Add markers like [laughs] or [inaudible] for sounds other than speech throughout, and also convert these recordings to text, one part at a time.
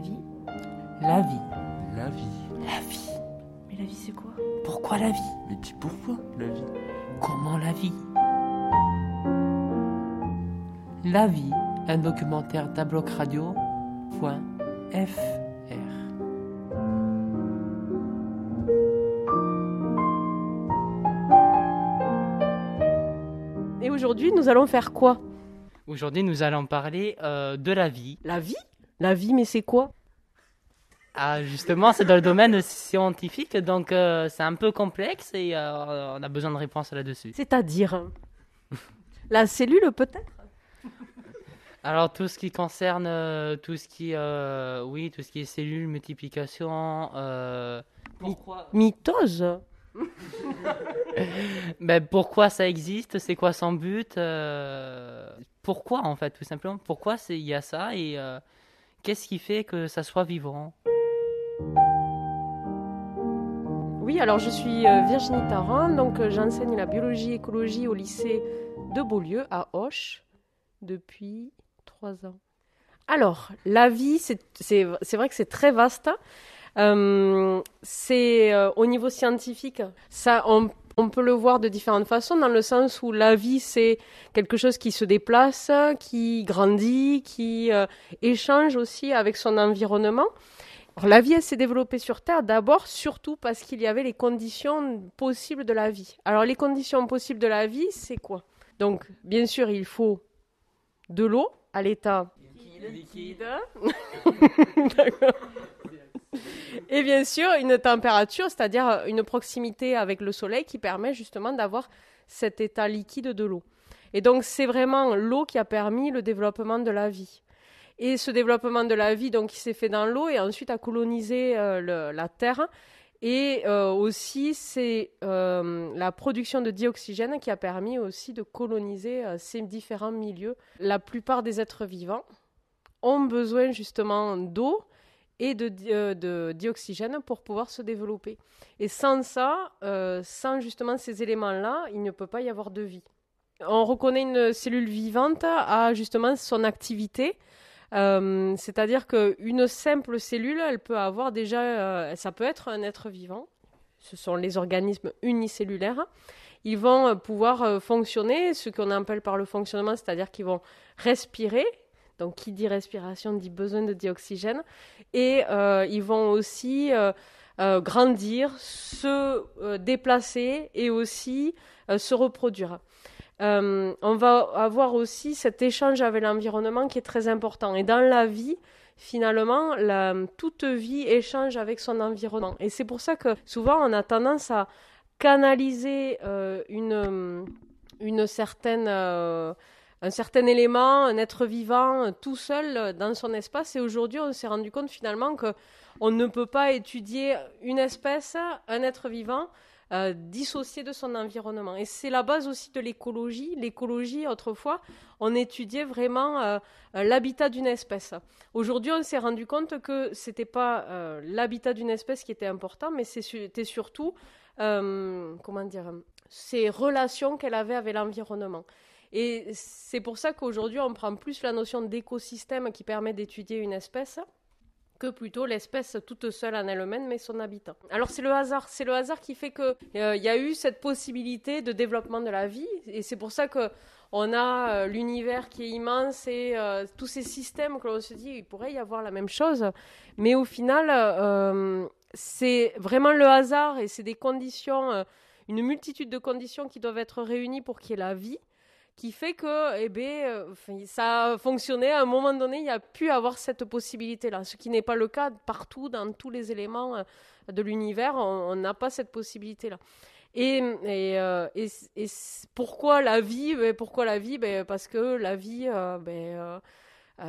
vie? La vie. La vie. La vie. Mais la vie, c'est quoi? Pourquoi la vie? Mais dis pourquoi la vie? Comment la vie? La vie, un documentaire d'Abloc Radio. Point FR. Et aujourd'hui, nous allons faire quoi? Aujourd'hui, nous allons parler euh, de la vie. La vie? La vie, mais c'est quoi? Ah, justement, c'est dans le domaine scientifique, donc euh, c'est un peu complexe et euh, on a besoin de réponses là-dessus. C'est-à-dire [laughs] La cellule, peut-être? Alors, tout ce qui concerne euh, tout ce qui, euh, oui, tout ce qui est cellules, multiplication. euh, pourquoi [laughs] Mitose? [laughs] Ben, pourquoi ça existe? C'est quoi son but? Pourquoi en fait, tout simplement? Pourquoi il y a ça et qu'est-ce qui fait que ça soit vivant? Oui, alors je suis euh, Virginie Taran, donc euh, j'enseigne la biologie écologie au lycée de Beaulieu à Auch depuis trois ans. Alors, la vie, c'est vrai que c'est très vaste. Euh, c'est au niveau scientifique, ça, on, on peut le voir de différentes façons, dans le sens où la vie, c'est quelque chose qui se déplace, qui grandit, qui échange aussi avec son environnement. Alors, la vie, elle s'est développée sur Terre d'abord, surtout parce qu'il y avait les conditions possibles de la vie. Alors, les conditions possibles de la vie, c'est quoi? Donc, bien sûr, il faut de l'eau à l'état liquide. [laughs] D'accord. Et bien sûr, une température, c'est-à-dire une proximité avec le soleil qui permet justement d'avoir cet état liquide de l'eau. Et donc, c'est vraiment l'eau qui a permis le développement de la vie. Et ce développement de la vie, donc, qui s'est fait dans l'eau et ensuite a colonisé euh, la Terre. Et euh, aussi, c'est euh, la production de dioxygène qui a permis aussi de coloniser ces différents milieux. La plupart des êtres vivants ont besoin justement d'eau et de, di- de dioxygène pour pouvoir se développer. Et sans ça, sans justement ces éléments-là, il ne peut pas y avoir de vie. On reconnaît une cellule vivante à justement son activité. Euh, C'est-à-dire qu'une simple cellule, elle peut avoir déjà, euh, ça peut être un être vivant. Ce sont les organismes unicellulaires. Ils vont euh, pouvoir fonctionner, ce qu'on appelle par le fonctionnement, c'est-à-dire qu'ils vont respirer. Donc, qui dit respiration dit besoin de dioxygène. Et ils vont aussi grandir, se déplacer et aussi se reproduire. Euh, on va avoir aussi cet échange avec l'environnement qui est très important. Et dans la vie, finalement, toute vie échange avec son environnement. Et c'est pour ça que souvent on a tendance à canaliser euh, une, certaine, euh, un certain élément, un être vivant tout seul dans son espace. Et aujourd'hui, on s'est rendu compte finalement que on ne peut pas étudier une espèce, un être vivant, euh, dissocié de son environnement. Et c'est la base aussi de l'écologie. L'écologie, autrefois, on étudiait vraiment euh, euh, l'habitat d'une espèce. Aujourd'hui, on s'est rendu compte que c'était pas euh, l'habitat d'une espèce qui était important, mais c'était surtout, comment dire, ces relations qu'elle avait avec l'environnement. Et c'est pour ça qu'aujourd'hui, on prend plus la notion d'écosystème qui permet d'étudier une espèce que plutôt l'espèce toute seule en elle-même, mais son habitat. Alors c'est le hasard, c'est le hasard qui fait que euh, il y a eu cette possibilité de développement de la vie, et c'est pour ça que on a euh, l'univers qui est immense et euh, tous ces systèmes que l'on se dit il pourrait y avoir la même chose, mais au final euh, c'est vraiment le hasard et c'est des conditions, euh, une multitude de conditions qui doivent être réunies pour qu'il y ait la vie qui fait que eh ben, euh, ça a fonctionné. À un moment donné, il y a pu avoir cette possibilité-là, ce qui n'est pas le cas partout, dans tous les éléments euh, de l'univers. On n'a pas cette possibilité-là. Et, et, euh, et, pourquoi la vie? Ben, Pourquoi la vie? Ben, Parce que la vie, ben,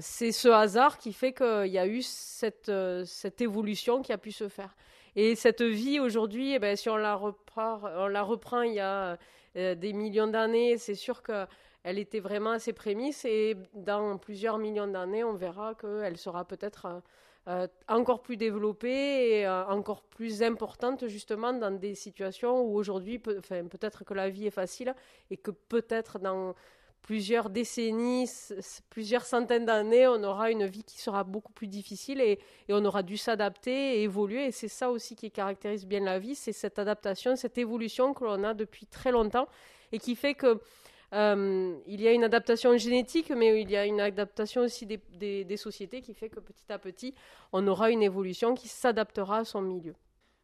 c'est ce hasard qui fait qu'il y a eu cette, cette évolution qui a pu se faire. Et cette vie aujourd'hui, eh ben, si on la reprend, on la reprend il y a euh, des millions d'années, c'est sûr qu'elle était vraiment à ses prémices et dans plusieurs millions d'années, on verra qu'elle sera peut-être euh, euh, encore plus développée et encore plus importante justement dans des situations où aujourd'hui, enfin, peut-être que la vie est facile et que peut-être dans plusieurs décennies, plusieurs centaines d'années, on aura une vie qui sera beaucoup plus difficile et, on aura dû s'adapter et évoluer. Et c'est ça aussi qui caractérise bien la vie, c'est cette adaptation, cette évolution que l'on a depuis très longtemps et qui fait que euh, il y a une adaptation génétique, mais il y a une adaptation aussi des, sociétés qui fait que petit à petit, on aura une évolution qui s'adaptera à son milieu.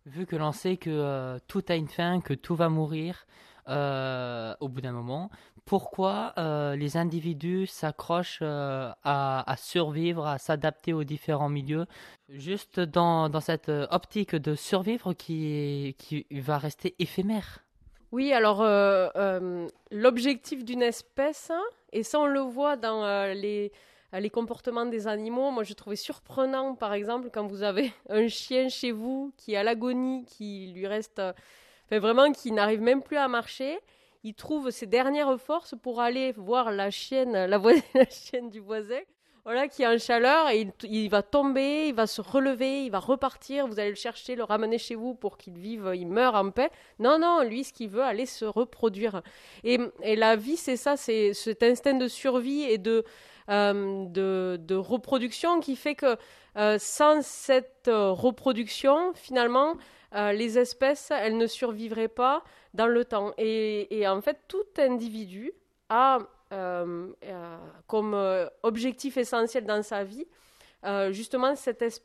Vu que l'on sait que euh, tout a une fin, que tout va mourir euh, au bout d'un moment, pourquoi euh, les individus s'accrochent à, survivre, à s'adapter aux différents milieux, juste dans, cette optique de survivre qui, qui va rester éphémère. Oui, alors l'objectif d'une espèce, hein, et ça on le voit dans les euh, les comportements des animaux. Moi, je trouvais surprenant, par exemple, quand vous avez [laughs] un chien chez vous qui est à l'agonie, qui lui reste, euh, enfin, vraiment, qui n'arrive même plus à marcher. Il trouve ses dernières forces pour aller voir la chienne, la, [laughs] la chienne du voisin, voilà, qui est en chaleur et il, va tomber, il va se relever, il va repartir. Vous allez le chercher, le ramener chez vous pour qu'il vive, il meurt en paix. Non, non, lui, ce qu'il veut, aller se reproduire. Et, et la vie, c'est ça, c'est cet instinct de survie et de euh, de, reproduction qui fait que euh, sans cette euh, reproduction, finalement, les espèces, elles ne survivraient pas dans le temps. Et, en fait, tout individu a comme objectif essentiel dans sa vie justement cette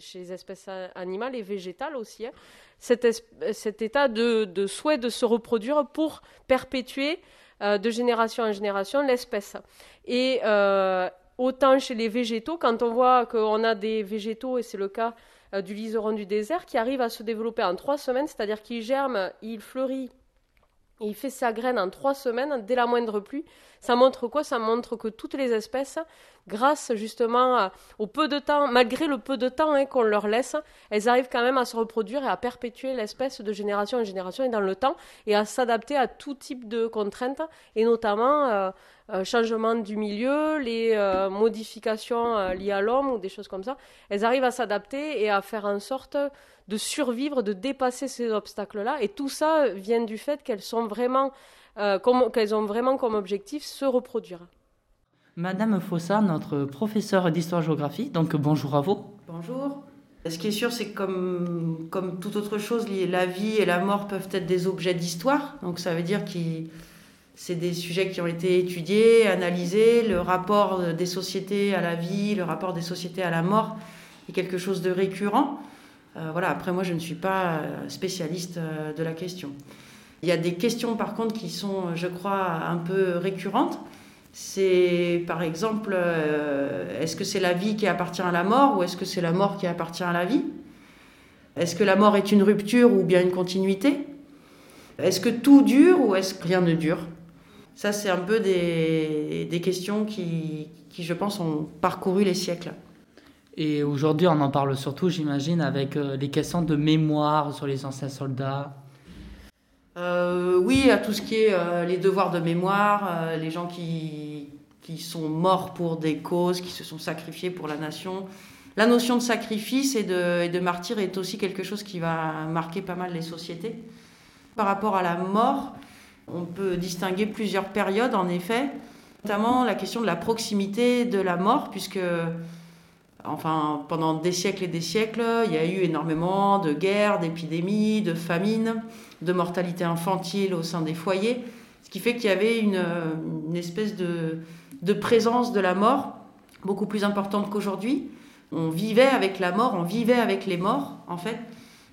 chez les espèces animales et végétales aussi, hein, cet, état de, de, souhait de se reproduire pour perpétuer euh, de génération en génération l'espèce. Et euh, autant chez les végétaux, quand on voit qu'on a des végétaux, et c'est le cas euh, du liseron du désert, qui arrive à se développer en trois semaines, c'est-à-dire qu'il germe, il il fait sa graine en trois semaines, dès la moindre pluie. Ça montre quoi? Ça montre que toutes les espèces, grâce justement au peu de temps, malgré le peu de temps hein, qu'on leur laisse, elles arrivent quand même à se reproduire et à perpétuer l'espèce de génération en génération et dans le temps et à s'adapter à tout type de contraintes et notamment euh, euh, changement du milieu, les euh, modifications liées à l'homme ou des choses comme ça. Elles arrivent à s'adapter et à faire en sorte de survivre, de dépasser ces obstacles-là. Et tout ça vient du fait qu'elles sont vraiment, euh, qu'elles ont vraiment comme objectif se reproduire. Madame Fossard, notre professeure d'histoire-géographie, donc bonjour à vous. Bonjour. Ce qui est sûr, c'est que comme, comme toute autre chose, la vie et la mort peuvent être des objets d'histoire. Donc ça veut dire que c'est des sujets qui ont été étudiés, analysés. Le rapport des sociétés à la vie, le rapport des sociétés à la mort est quelque chose de récurrent. Euh, voilà, après, moi, je ne suis pas euh, spécialiste euh, de la question. Il y a des questions, par contre, qui sont, je crois, un peu récurrentes. C'est, par exemple, est-ce que c'est la vie qui appartient à la mort ou est-ce que c'est la mort qui appartient à la vie? Est-ce que la mort est une rupture ou bien une continuité? Est-ce que tout dure ou est-ce que rien ne dure? Ça, c'est un peu des, questions qui, je pense, ont parcouru les siècles. Et aujourd'hui, on en parle surtout, j'imagine, avec euh, les questions de mémoire sur les anciens soldats. Euh, oui, à tout ce qui est euh, les devoirs de mémoire, les gens qui, qui sont morts pour des causes, qui se sont sacrifiés pour la nation. La notion de sacrifice et de, et de martyr est aussi quelque chose qui va marquer pas mal les sociétés. Par rapport à la mort, on peut distinguer plusieurs périodes, en effet, notamment la question de la proximité de la mort, puisque Enfin, pendant des siècles et des siècles, il y a eu énormément de guerres, d'épidémies, de famines, de mortalité infantile au sein des foyers, ce qui fait qu'il y avait une, espèce de, présence de la mort beaucoup plus importante qu'aujourd'hui. On vivait avec la mort, on vivait avec les morts, en fait.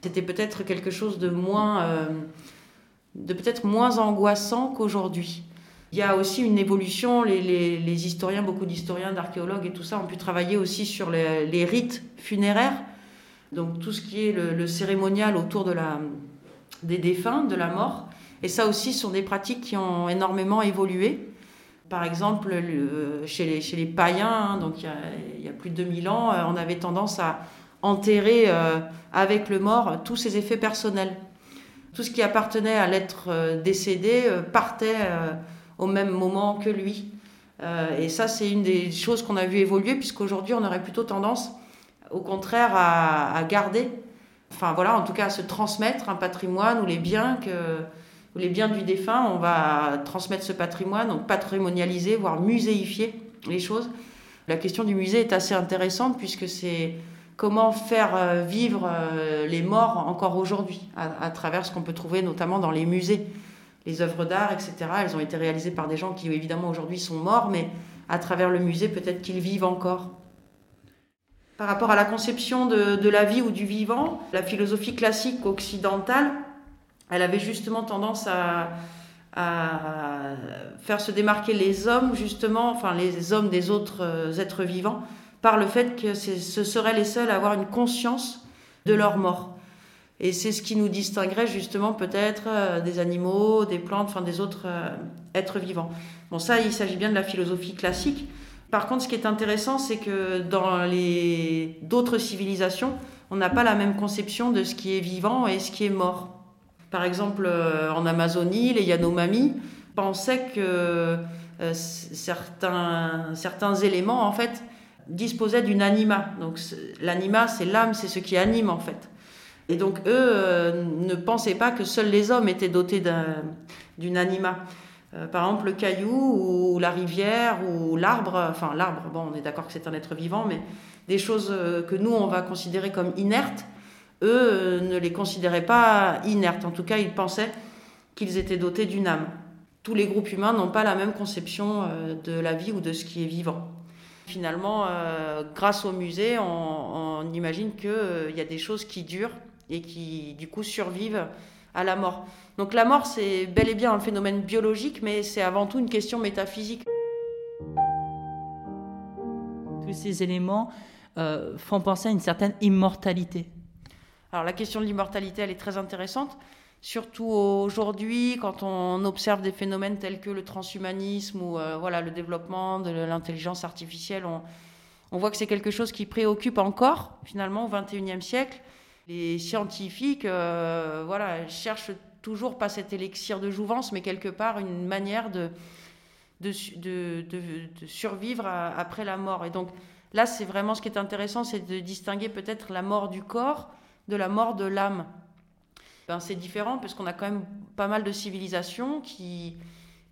C'était peut-être quelque chose de moins, euh, de peut-être moins angoissant qu'aujourd'hui. Il y a aussi une évolution, les, historiens, beaucoup d'historiens, d'archéologues et tout ça ont pu travailler aussi sur les, rites funéraires, donc tout ce qui est le, cérémonial autour de la, des défunts, de la mort. Et ça aussi sont des pratiques qui ont énormément évolué. Par exemple, chez, les, chez les païens, hein, donc il y, a, plus de 2000 ans, euh, on avait tendance à enterrer euh, avec le mort tous ses effets personnels. Tout ce qui appartenait à l'être euh, décédé partait au même moment que lui. Euh, et ça, c'est une des choses qu'on a vu évoluer, puisqu'aujourd'hui, on aurait plutôt tendance, au contraire, à, garder, enfin voilà, en tout cas à se transmettre un patrimoine ou les biens que, les biens du défunt, on va transmettre ce patrimoine, donc patrimonialiser, voire muséifier les choses. La question du musée est assez intéressante puisque c'est comment faire euh, vivre euh, les morts encore aujourd'hui, à, travers ce qu'on peut trouver notamment dans les musées. Les œuvres d'art, etc., elles ont été réalisées par des gens qui évidemment aujourd'hui sont morts, mais à travers le musée, peut-être qu'ils vivent encore. Par rapport à la conception de, la vie ou du vivant, la philosophie classique occidentale, elle avait justement tendance à, faire se démarquer les hommes, justement, enfin les hommes des autres euh, êtres vivants, par le fait que ce seraient les seuls à avoir une conscience de leur mort. Et c'est ce qui nous distinguerait justement peut-être euh, des animaux, des plantes, enfin des autres euh, êtres vivants. Bon, ça, il s'agit bien de la philosophie classique. Par contre, ce qui est intéressant, c'est que dans les d'autres civilisations, on n'a pas la même conception de ce qui est vivant et ce qui est mort. Par exemple, euh, en Amazonie, les Yanomami pensaient que certains, certains éléments, en fait, disposaient d'une anima. Donc l'anima, c'est l'âme, c'est ce qui anime, en fait. Et donc eux euh, ne pensaient pas que seuls les hommes étaient dotés d'une anima. Euh, par exemple, le caillou ou la rivière ou l'arbre, enfin l'arbre, bon, on est d'accord que c'est un être vivant, mais des choses euh, que nous, on va considérer comme inertes, eux ne les considéraient pas inertes. En tout cas, ils pensaient qu'ils étaient dotés d'une âme. Tous les groupes humains n'ont pas la même conception de la vie ou de ce qui est vivant. Finalement, grâce au musée, on, on imagine qu'il y a des choses qui durent et qui du coup survivent à la mort. Donc la mort, c'est bel et bien un phénomène biologique, mais c'est avant tout une question métaphysique. Tous ces éléments euh, font penser à une certaine immortalité. Alors la question de l'immortalité, elle est très intéressante, surtout aujourd'hui quand on observe des phénomènes tels que le transhumanisme ou euh, voilà le développement de l'intelligence artificielle. On, on voit que c'est quelque chose qui préoccupe encore finalement au XXIe siècle les scientifiques euh, voilà, cherchent toujours pas cet élixir de jouvence, mais quelque part une manière de, de, survivre après la mort. Et donc là, c'est vraiment ce qui est intéressant, c'est de distinguer peut-être la mort du corps de la mort de l'âme. Ben, c'est différent parce qu'on a quand même pas mal de civilisations qui,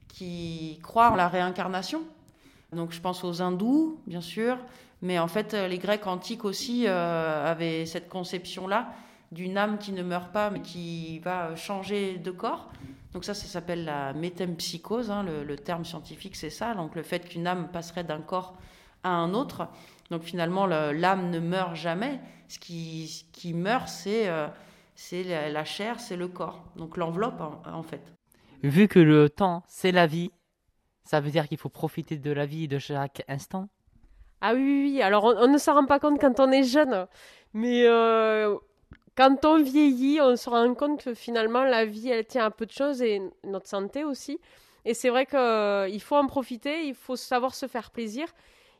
qui croient en la réincarnation. Donc je pense aux hindous, bien sûr, mais en fait, euh, les Grecs antiques aussi euh, avaient cette conception-là d'une âme qui ne meurt pas, mais qui va changer de corps. Donc ça, ça s'appelle la métempsychose, hein, le, terme scientifique, c'est ça. Donc le fait qu'une âme passerait d'un corps à un autre. Donc finalement, l'âme ne meurt jamais. Ce qui, meurt, c'est euh, la, chair, c'est le corps. Donc l'enveloppe, en, fait. Vu que le temps, c'est la vie, ça veut dire qu'il faut profiter de la vie de chaque instant ah oui, oui, alors on, ne s'en rend pas compte quand on est jeune, mais euh, quand on vieillit, on se rend compte que finalement la vie, elle tient à peu de choses et notre santé aussi. Et c'est vrai qu'il euh, faut en profiter, il faut savoir se faire plaisir,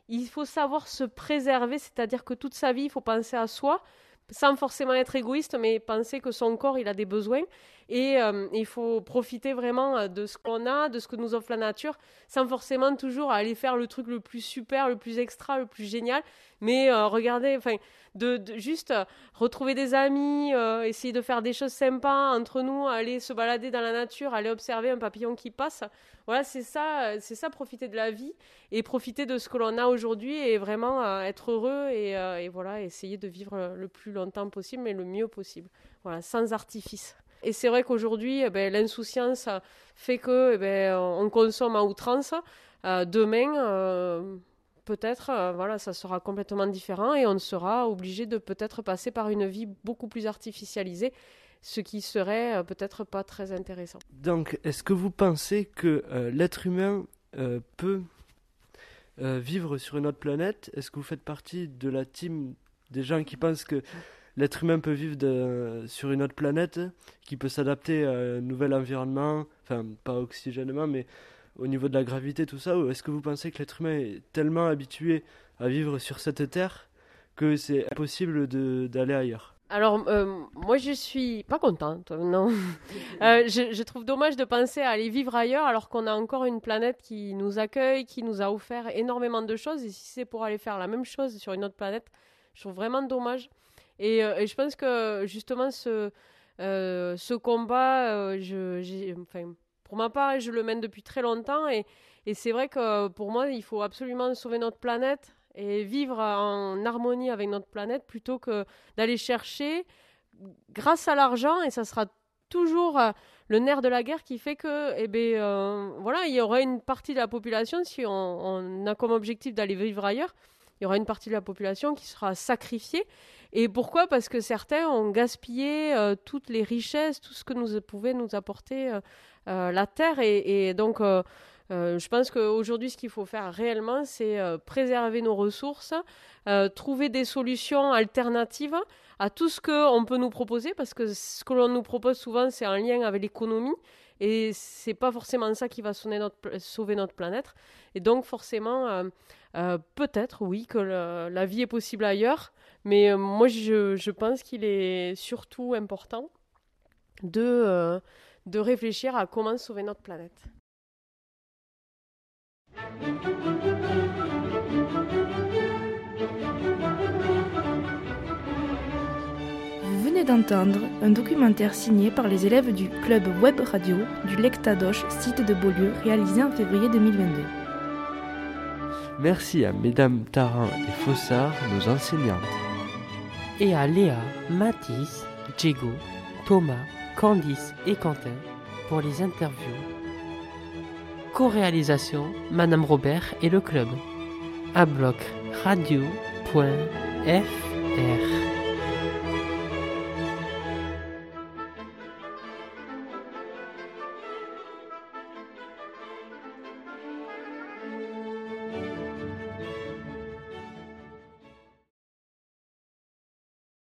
il faut savoir se préserver, c'est-à-dire que toute sa vie, il faut penser à soi, sans forcément être égoïste, mais penser que son corps, il a des besoins. Et euh, il faut profiter vraiment euh, de ce qu'on a, de ce que nous offre la nature, sans forcément toujours aller faire le truc le plus super, le plus extra, le plus génial. Mais euh, regardez, enfin, de, juste retrouver des amis, essayer de faire des choses sympas entre nous, aller se balader dans la nature, aller observer un papillon qui passe. Voilà, c'est ça, c'est ça, profiter de la vie et profiter de ce que l'on a aujourd'hui et vraiment être heureux et, et voilà, essayer de vivre le plus longtemps possible, mais le mieux possible. Voilà, sans artifice. Et c'est vrai qu'aujourd'hui, eh ben, l'insouciance fait que eh ben, on consomme à outrance. Euh, demain, euh, peut-être, euh, voilà, ça sera complètement différent et on sera obligé de peut-être passer par une vie beaucoup plus artificialisée, ce qui serait peut-être pas très intéressant. Donc, est-ce que vous pensez que l'être humain peut vivre sur une autre planète? Est-ce que vous faites partie de la team des gens qui pensent que l'être humain peut vivre sur une autre planète, qui peut s'adapter à un nouvel environnement, enfin pas oxygénement, mais au niveau de la gravité, tout ça, ou est-ce que vous pensez que l'être humain est tellement habitué à vivre sur cette Terre que c'est impossible d'aller ailleurs? Alors, euh, moi, je suis pas contente, non. [laughs] Euh, je, je, trouve dommage de penser à aller vivre ailleurs alors qu'on a encore une planète qui nous accueille, qui nous a offert énormément de choses. Et si c'est pour aller faire la même chose sur une autre planète, je trouve vraiment dommage. Euh, et, je pense que justement, ce, Euh, combat, euh, pour ma part, je le mène depuis très longtemps et, c'est vrai que pour moi, il faut absolument sauver notre planète et vivre en harmonie avec notre planète plutôt que d'aller chercher grâce à l'argent et ça sera toujours le nerf de la guerre qui fait que eh ben voilà il y aura une partie de la population si on, on a comme objectif d'aller vivre ailleurs il y aura une partie de la population qui sera sacrifiée. Et pourquoi? Parce que certains ont gaspillé euh, toutes les richesses tout ce que nous pouvait nous apporter euh, euh, la terre. Et, donc je pense qu'aujourd'hui, ce qu'il faut faire réellement, c'est préserver nos ressources, trouver des solutions alternatives à tout ce qu'on peut nous proposer, parce que ce que l'on nous propose souvent, c'est en lien avec l'économie, et c'est pas forcément ça qui va sauver notre planète. Et donc, forcément, euh, euh, peut-être, oui, que la vie est possible ailleurs, mais euh, moi, je, je pense qu'il est surtout important de, de réfléchir à comment sauver notre planète. Venez d'entendre un documentaire signé par les élèves du club web radio du Lectadoche, site de Beaulieu, réalisé en février 2022. Merci à Mesdames Tarin et Fossard, nos enseignantes. Et à Léa, Mathis, Diego, Thomas, Candice et Quentin pour les interviews. Co-réalisation, Madame Robert et le club. À bloc radio.fr.